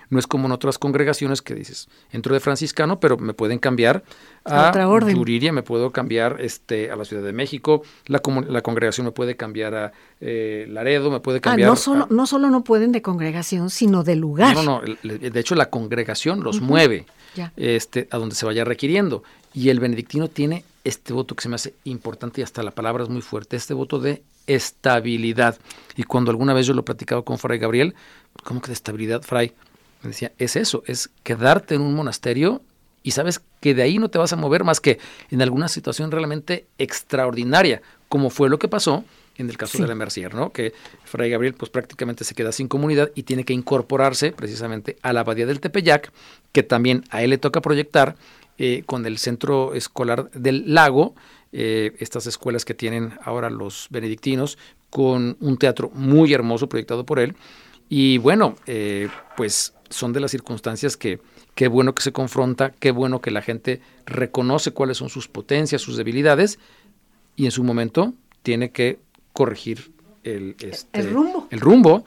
No es como en otras congregaciones que dices, entro de franciscano, pero me pueden cambiar a, otra orden. Yuriria, me puedo cambiar este, a la Ciudad de México, la, la congregación me puede cambiar a eh, Laredo, me puede cambiar. Ah, no solo, no solo no pueden de congregación, sino de lugar. No, no, de hecho la congregación los mueve este, a donde se vaya requiriendo. Y el benedictino tiene este voto que se me hace importante y hasta la palabra es muy fuerte, este voto de estabilidad. Y cuando alguna vez yo lo he platicado con Fray Gabriel, ¿cómo que de estabilidad, Fray? Me decía, es eso, es quedarte en un monasterio y sabes que de ahí no te vas a mover más que en alguna situación realmente extraordinaria, como fue lo que pasó en el caso de la Mercier, ¿no? Que Fray Gabriel pues prácticamente se queda sin comunidad y tiene que incorporarse precisamente a la abadía del Tepeyac, que también a él le toca proyectar eh, con el centro escolar del lago, eh, estas escuelas que tienen ahora los benedictinos, con un teatro muy hermoso proyectado por él. Y bueno, eh, pues son de las circunstancias que qué bueno que se confronta, qué bueno que la gente reconoce cuáles son sus potencias, sus debilidades, y en su momento tiene que corregir el, este, el rumbo. El rumbo,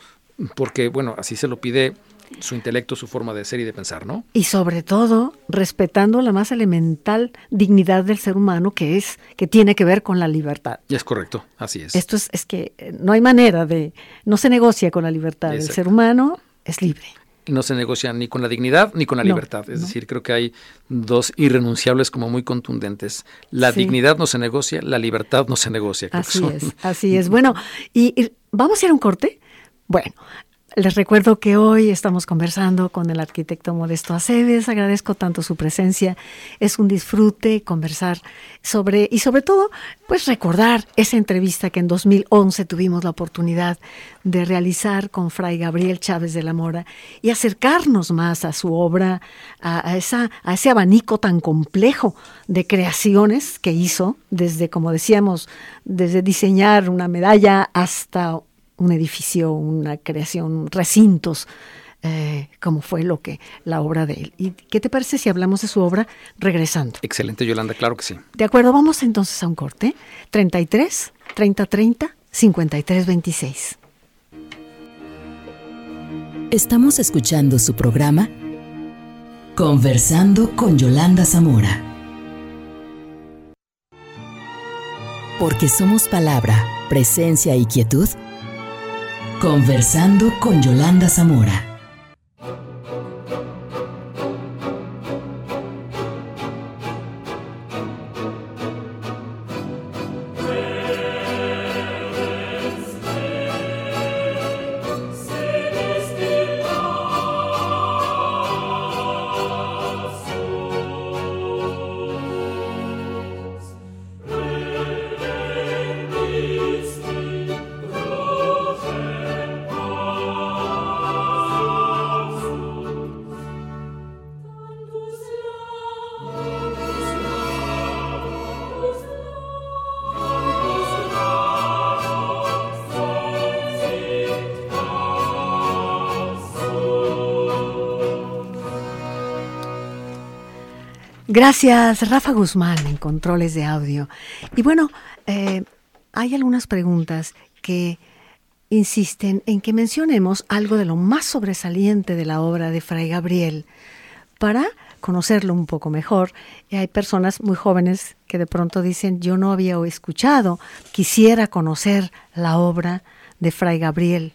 porque bueno, así se lo pide su intelecto, su forma de ser y de pensar, ¿no? Y sobre todo, respetando la más elemental dignidad del ser humano, que es, que tiene que ver con la libertad. Y es correcto, así es. Esto es, es que eh, no hay manera de, no se negocia con la libertad. El ser humano es libre. No se negocia ni con la dignidad ni con la libertad. Es decir, creo que hay dos irrenunciables como muy contundentes. La dignidad no se negocia, la libertad no se negocia. Así es, así es. Bueno, y vamos a ir a un corte. Bueno, les recuerdo que hoy estamos conversando con el arquitecto Modesto Aceves. Agradezco tanto su presencia. Es un disfrute conversar sobre, y sobre todo, pues recordar esa entrevista que en 2011 tuvimos la oportunidad de realizar con Fray Gabriel Chávez de la Mora y acercarnos más a su obra, a, esa, a ese abanico tan complejo de creaciones que hizo, desde, como decíamos, desde diseñar una medalla hasta un edificio, una creación, recintos, eh, como fue lo que la obra de él. ¿Y qué te parece si hablamos de su obra regresando? Excelente, Yolanda, claro que sí. De acuerdo, vamos entonces a un corte. 33 30 30 53 26. Estamos escuchando su programa Conversando con Yolanda Zamora. Porque somos palabra, presencia y quietud Conversando con Yolanda Zamora. Gracias, Rafa Guzmán, en controles de audio. Y bueno, eh, hay algunas preguntas que insisten en que mencionemos algo de lo más sobresaliente de la obra de Fray Gabriel para conocerlo un poco mejor. Y hay personas muy jóvenes que de pronto dicen, yo no había escuchado, quisiera conocer la obra de Fray Gabriel.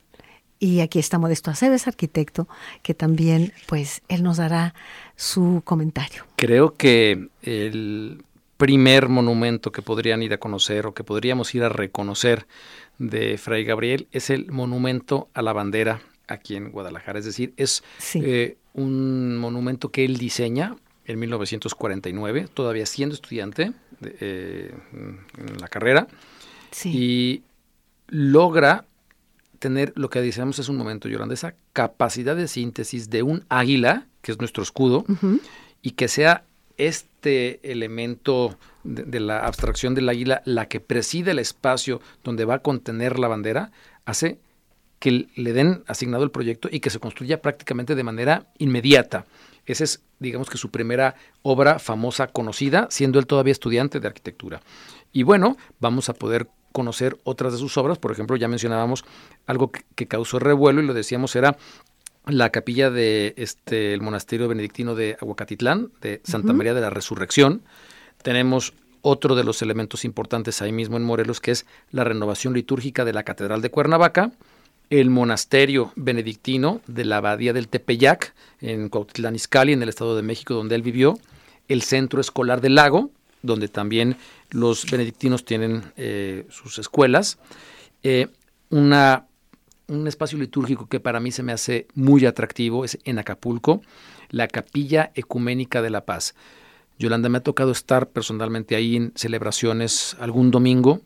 Y aquí está Modesto Aceves, arquitecto, que también, pues, él nos dará su comentario. Creo que el primer monumento que podrían ir a conocer o que podríamos ir a reconocer de Fray Gabriel es el monumento a la bandera aquí en Guadalajara. Es decir, es eh, un monumento que él diseña en 1949, todavía siendo estudiante eh, en la carrera, y logra tener lo que decíamos es un momento, Yolanda, esa capacidad de síntesis de un águila, que es nuestro escudo, y que sea este elemento de, la abstracción del águila la que preside el espacio donde va a contener la bandera, hace que le den asignado el proyecto y que se construya prácticamente de manera inmediata. Esa es, digamos que su primera obra famosa conocida, siendo él todavía estudiante de arquitectura. Y bueno, vamos a poder conocer otras de sus obras. Por ejemplo, ya mencionábamos algo que, causó revuelo y lo decíamos era la capilla de este el monasterio benedictino de Aguacatitlán, de Santa María de la Resurrección. Tenemos otro de los elementos importantes ahí mismo en Morelos, que es la renovación litúrgica de la Catedral de Cuernavaca, el monasterio benedictino de la Abadía del Tepeyac, en Cuautitlán Izcalli, en el Estado de México, donde él vivió, el Centro Escolar del Lago, donde también los benedictinos tienen eh, sus escuelas, eh, una un espacio litúrgico que para mí se me hace muy atractivo es en Acapulco, la Capilla Ecuménica de la Paz. Yolanda, me ha tocado estar personalmente ahí en celebraciones algún domingo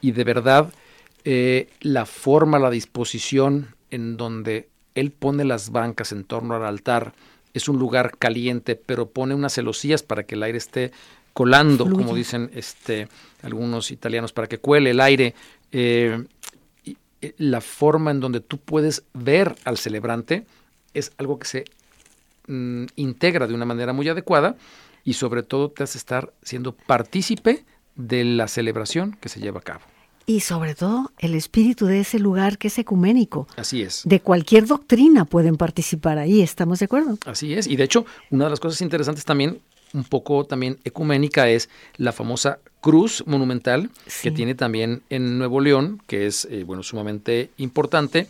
y de verdad eh, la forma, la disposición en donde él pone las bancas en torno al altar es un lugar caliente, pero pone unas celosías para que el aire esté colando, como dicen este, algunos italianos, para que cuele el aire. Eh, eh, la forma en donde tú puedes ver al celebrante es algo que se mm, integra de una manera muy adecuada y sobre todo te hace estar siendo partícipe de la celebración que se lleva a cabo. Y sobre todo el espíritu de ese lugar que es ecuménico. Así es. De cualquier doctrina pueden participar ahí, ¿estamos de acuerdo? Así es. Y de hecho, una de las cosas interesantes también un poco también ecuménica es la famosa cruz monumental que tiene también en Nuevo León, que es eh, bueno sumamente importante.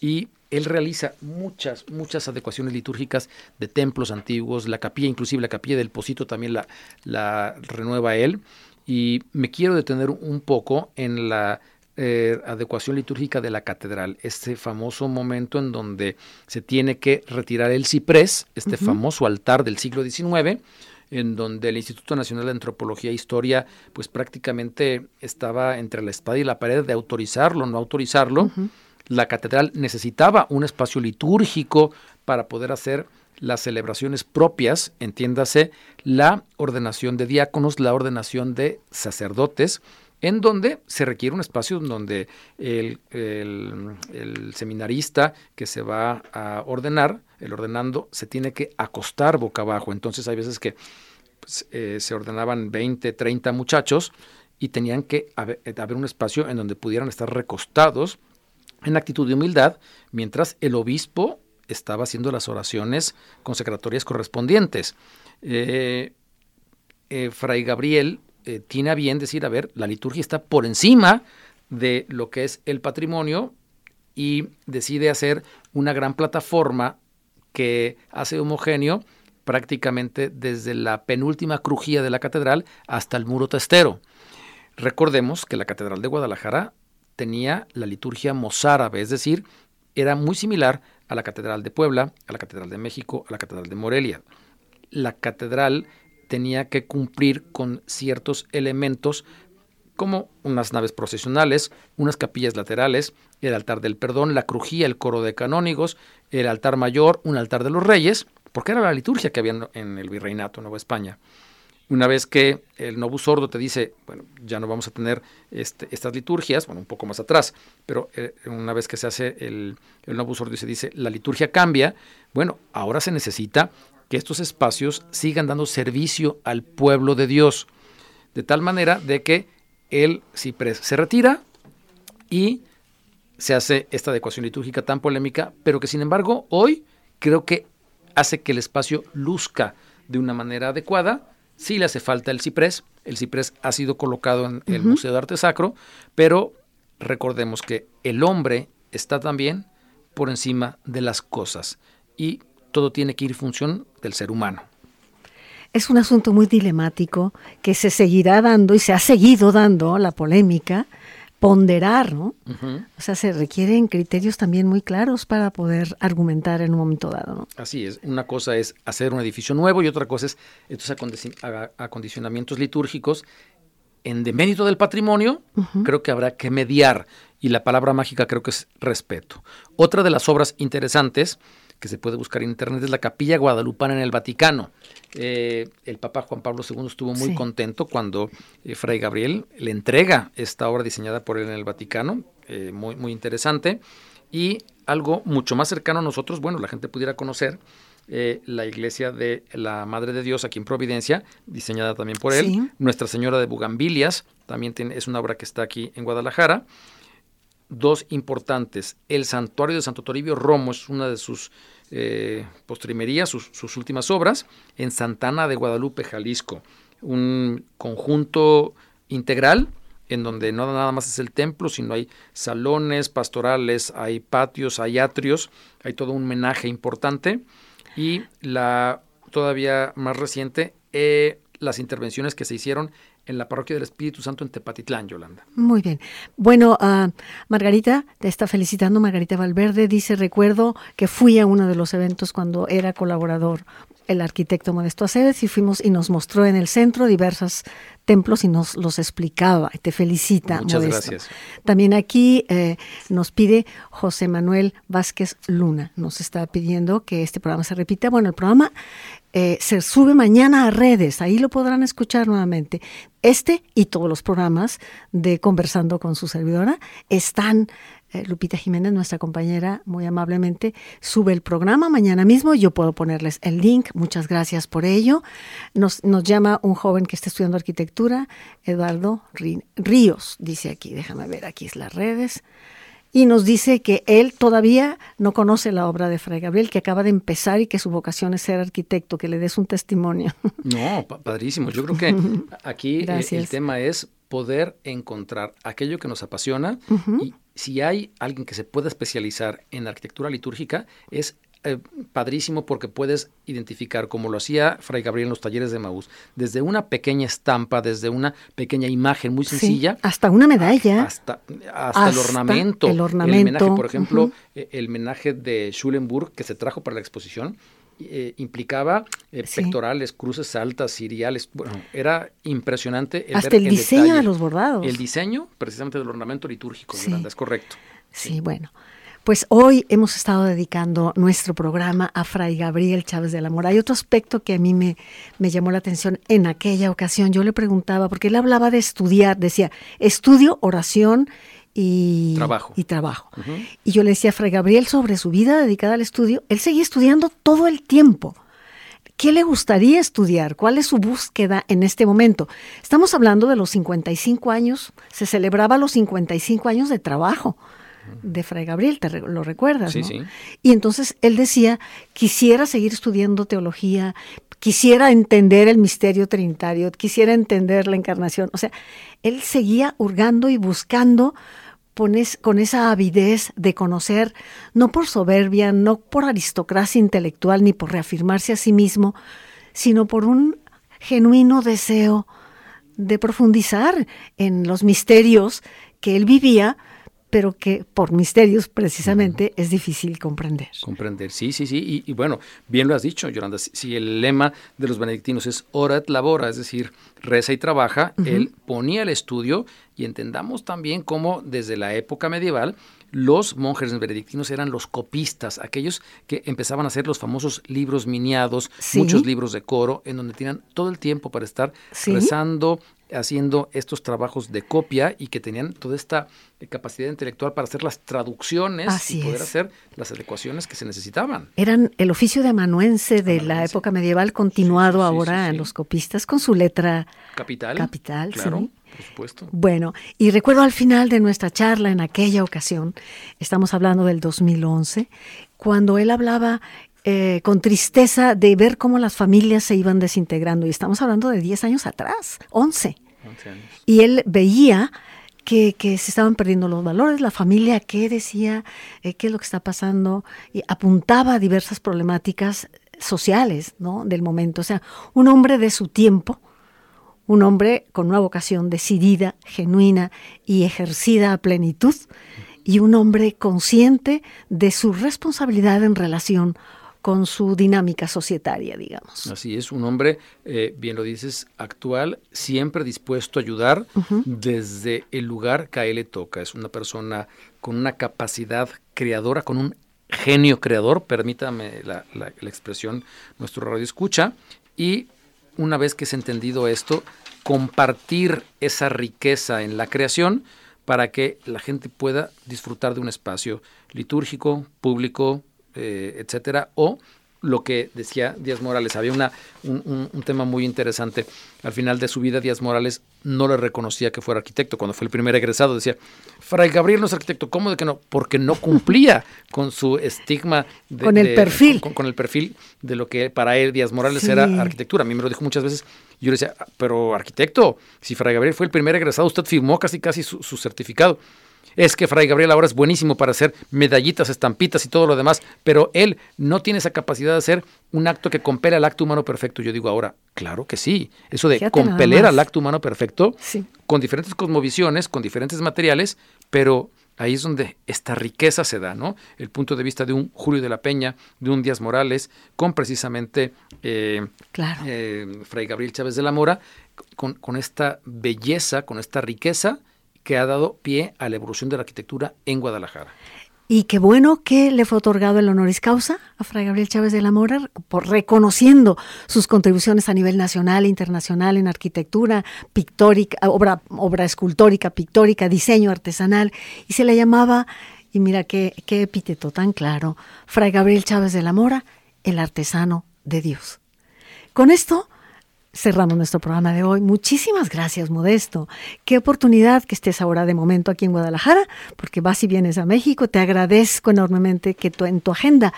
Y él realiza muchas, muchas adecuaciones litúrgicas de templos antiguos, la capilla, inclusive la capilla del Posito también la, la renueva él. Y me quiero detener un poco en la eh, adecuación litúrgica de la catedral, este famoso momento en donde se tiene que retirar el ciprés, este famoso altar del siglo XIX, en donde el Instituto Nacional de Antropología e Historia, pues prácticamente estaba entre la espada y la pared de autorizarlo, no autorizarlo. La catedral necesitaba un espacio litúrgico para poder hacer las celebraciones propias, entiéndase, la ordenación de diáconos, la ordenación de sacerdotes, en donde se requiere un espacio donde el, seminarista que se va a ordenar, el ordenando, se tiene que acostar boca abajo. Entonces hay veces que pues, eh, se ordenaban 20, 30 muchachos y tenían que haber, haber un espacio en donde pudieran estar recostados en actitud de humildad, mientras el obispo estaba haciendo las oraciones consecratorias correspondientes. Eh, eh, Fray Gabriel eh, tiene a bien decir, a ver, la liturgia está por encima de lo que es el patrimonio y decide hacer una gran plataforma que hace homogéneo prácticamente desde la penúltima crujía de la catedral hasta el muro testero. Recordemos que la Catedral de Guadalajara tenía la liturgia mozárabe, es decir, era muy similar a la Catedral de Puebla, a la Catedral de México, a la Catedral de Morelia. La catedral tenía que cumplir con ciertos elementos como unas naves procesionales, unas capillas laterales, el altar del perdón, la crujía, el coro de canónigos, el altar mayor, un altar de los reyes, porque era la liturgia que había en el virreinato Nueva España. Una vez que el Novus Sordo te dice, bueno, ya no vamos a tener este, estas liturgias, bueno, un poco más atrás, pero eh, una vez que se hace el, el Novus Sordo y se dice, la liturgia cambia, bueno, ahora se necesita que estos espacios sigan dando servicio al pueblo de Dios, de tal manera de que el ciprés se retira y se hace esta adecuación litúrgica tan polémica, pero que sin embargo hoy creo que hace que el espacio luzca de una manera adecuada. Sí le hace falta el ciprés, el ciprés ha sido colocado en el Museo de Arte Sacro, pero recordemos que el hombre está también por encima de las cosas y todo tiene que ir en función del ser humano. Es un asunto muy dilemático que se seguirá dando y se ha seguido dando la polémica, ponderar, ¿no? O sea, se requieren criterios también muy claros para poder argumentar en un momento dado, ¿no? Así es. Una cosa es hacer un edificio nuevo y otra cosa es estos acondicionamientos litúrgicos en demérito del patrimonio, creo que habrá que mediar y la palabra mágica creo que es respeto. Otra de las obras interesantes que se puede buscar en internet, es la Capilla Guadalupana en el Vaticano. Eh, el Papa Juan Pablo II estuvo muy contento cuando eh, Fray Gabriel le entrega esta obra diseñada por él en el Vaticano, eh, muy, muy interesante. Y algo mucho más cercano a nosotros, bueno, la gente pudiera conocer, la iglesia de la Madre de Dios aquí en Providencia, diseñada también por él. Nuestra Señora de Bugambilias, también tiene, es una obra que está aquí en Guadalajara dos importantes. El santuario de Santo Toribio Romo es una de sus eh, postrimerías, sus, sus, últimas obras, en Santana de Guadalupe, Jalisco. Un conjunto integral en donde no nada más es el templo, sino hay salones pastorales, hay patios, hay atrios, hay todo un menaje importante. Y la todavía más reciente, eh, las intervenciones que se hicieron en la parroquia del Espíritu Santo en Tepatitlán, Yolanda. Muy bien. Bueno, uh, Margarita, te está felicitando Margarita Valverde. Dice, recuerdo que fui a uno de los eventos cuando era colaborador el arquitecto Modesto Aceves y fuimos y nos mostró en el centro diversos templos y nos los explicaba. Te felicita. Muchas gracias. También aquí eh, nos pide José Manuel Vázquez Luna. Nos está pidiendo que este programa se repita. Bueno, el programa eh, se sube mañana a redes, ahí lo podrán escuchar nuevamente. Este y todos los programas de Conversando con su servidora están eh, Lupita Jiménez, nuestra compañera, muy amablemente sube el programa mañana mismo. Yo puedo ponerles el link. Muchas gracias por ello. Nos, nos llama un joven que está estudiando arquitectura, Eduardo Ríos, dice aquí. Déjame ver, aquí es las redes y nos dice que él todavía no conoce la obra de Fray Gabriel, que acaba de empezar y que su vocación es ser arquitecto, que le des un testimonio. *laughs* No, padrísimo. Yo creo que *laughs* aquí el, el, tema es poder encontrar aquello que nos apasiona uh -huh. y si hay alguien que se pueda especializar en arquitectura litúrgica es eh, padrísimo porque puedes identificar, como lo hacía Fray Gabriel en los talleres de Maús, desde una pequeña estampa, desde una pequeña imagen muy sencilla. Sí, hasta una medalla. Hasta, hasta, hasta, el ornamento. El ornamento. El menaje, por ejemplo, uh -huh. el menaje de Schulenburg que se trajo para la exposición. Eh, implicaba eh, sí. pectorales, cruces altas, ciriales. Bueno, era impresionante. El Hasta el diseño detalle. de los bordados. El diseño, precisamente, del ornamento litúrgico, sí. Miranda, es correcto. Sí, sí, bueno. Pues hoy hemos estado dedicando nuestro programa a Fray Gabriel Chávez de la Mora. Hay otro aspecto que a mí me, me, llamó la atención en aquella ocasión. Yo le preguntaba, porque él hablaba de estudiar, decía, estudio, oración y trabajo. Y, trabajo. Uh -huh. y yo le decía a Fray Gabriel sobre su vida dedicada al estudio, él seguía estudiando todo el tiempo. ¿Qué le gustaría estudiar? ¿Cuál es su búsqueda en este momento? Estamos hablando de los 55 años, se celebraba los 55 años de trabajo de Fray Gabriel, te lo recuerdas, sí, ¿no? Sí. Y entonces él decía, quisiera seguir estudiando teología, quisiera entender el misterio trinitario, quisiera entender la encarnación. O sea, él seguía hurgando y buscando con esa avidez de conocer, no por soberbia, no por aristocracia intelectual, ni por reafirmarse a sí mismo, sino por un genuino deseo de profundizar en los misterios que él vivía, pero que por misterios precisamente uh -huh. es difícil comprender. Comprender, sí, sí, sí. Y, y, bueno, bien lo has dicho, Yolanda, si, si, el lema de los benedictinos es ora et labora, es decir, reza y trabaja, uh -huh. él ponía el estudio y entendamos también cómo desde la época medieval los monjes benedictinos eran los copistas, aquellos que empezaban a hacer los famosos libros miniados, ¿Sí? muchos libros de coro, en donde tenían todo el tiempo para estar ¿Sí? rezando, haciendo estos trabajos de copia y que tenían toda esta capacidad intelectual para hacer las traducciones Así y poder es. hacer las adecuaciones que se necesitaban. Eran el oficio de amanuense de amanuense. la época medieval continuado sí, ahora en los copistas con su letra capital. Capital, claro. Por supuesto. Bueno, y recuerdo al final de nuestra charla en aquella ocasión, estamos hablando del 2011, cuando él hablaba eh, con tristeza de ver cómo las familias se iban desintegrando. Y estamos hablando de 10 años atrás, 11. 11 años. Y él veía que, que, se estaban perdiendo los valores, la familia, qué decía, eh, qué es lo que está pasando, y apuntaba a diversas problemáticas sociales ¿no? del momento. O sea, un hombre de su tiempo, un hombre con una vocación decidida, genuina y ejercida a plenitud, y un hombre consciente de su responsabilidad en relación con su dinámica societaria, digamos. Así es, un hombre, eh, bien lo dices, actual, siempre dispuesto a ayudar uh -huh. desde el lugar que a él le toca. Es una persona con una capacidad creadora, con un genio creador, permítame la, la, la expresión, nuestro radio escucha, y una vez que se ha entendido esto, compartir esa riqueza en la creación para que la gente pueda disfrutar de un espacio litúrgico, público, eh, etcétera, o lo que decía Díaz Morales, había una, un, un, un, tema muy interesante. Al final de su vida, Díaz Morales no le reconocía que fuera arquitecto. Cuando fue el primer egresado decía, Fray Gabriel no es arquitecto. ¿Cómo de que no? Porque no cumplía con su estigma. De, con el perfil. Con, el perfil de lo que para él Díaz Morales era arquitectura. A mí me lo dijo muchas veces. Yo le decía, ah, pero arquitecto, si Fray Gabriel fue el primer egresado, usted firmó casi casi su, su certificado es que Fray Gabriel ahora es buenísimo para hacer medallitas, estampitas y todo lo demás, pero él no tiene esa capacidad de hacer un acto que compele al acto humano perfecto. Yo digo ahora, claro que sí, eso de compeler al acto humano perfecto, con diferentes cosmovisiones, con diferentes materiales, pero ahí es donde esta riqueza se da, ¿no? El punto de vista de un Julio de la Peña, de un Díaz Morales, con precisamente eh, eh, Fray Gabriel Chávez de la Mora, con, con esta belleza, con esta riqueza que ha dado pie a la evolución de la arquitectura en Guadalajara. Y qué bueno que le fue otorgado el honoris causa a Fray Gabriel Chávez de la Mora, por reconociendo sus contribuciones a nivel nacional e internacional en arquitectura, pictórica, obra, escultórica, pictórica, diseño artesanal, y se le llamaba, y mira qué, qué epíteto tan claro, Fray Gabriel Chávez de la Mora, el artesano de Dios. Con esto cerramos nuestro programa de hoy. Muchísimas gracias, Modesto. Qué oportunidad que estés ahora de momento aquí en Guadalajara, porque vas y vienes a México. Te agradezco enormemente que tú, en tu agenda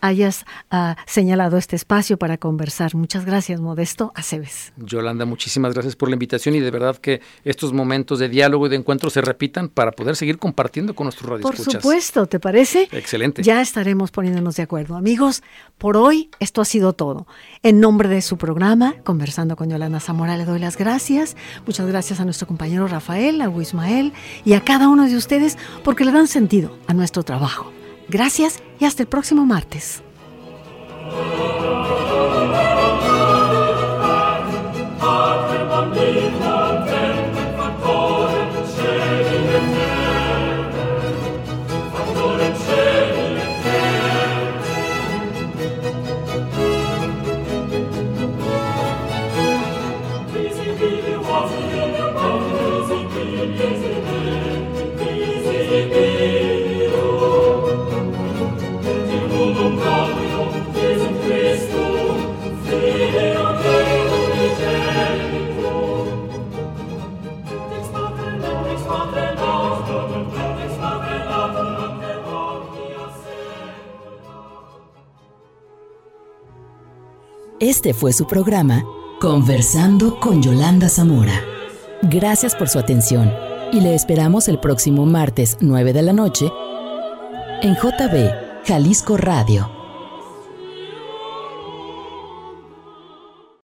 hayas uh, señalado este espacio para conversar. Muchas gracias, Modesto Aceves. Yolanda, muchísimas gracias por la invitación y de verdad que estos momentos de diálogo y de encuentro se repitan para poder seguir compartiendo con nuestros radioescuchas. Por supuesto, ¿te parece? Excelente. Ya estaremos poniéndonos de acuerdo. Amigos, por hoy esto ha sido todo. En nombre de su programa, Conversando con Yolanda Zamora, le doy las gracias. Muchas gracias a nuestro compañero Rafael, a Ismael y a cada uno de ustedes porque le dan sentido a nuestro trabajo. Gracias y hasta el próximo martes. Este fue su programa Conversando con Yolanda Zamora. Gracias por su atención y le esperamos el próximo martes 9 de la noche en JB Jalisco Radio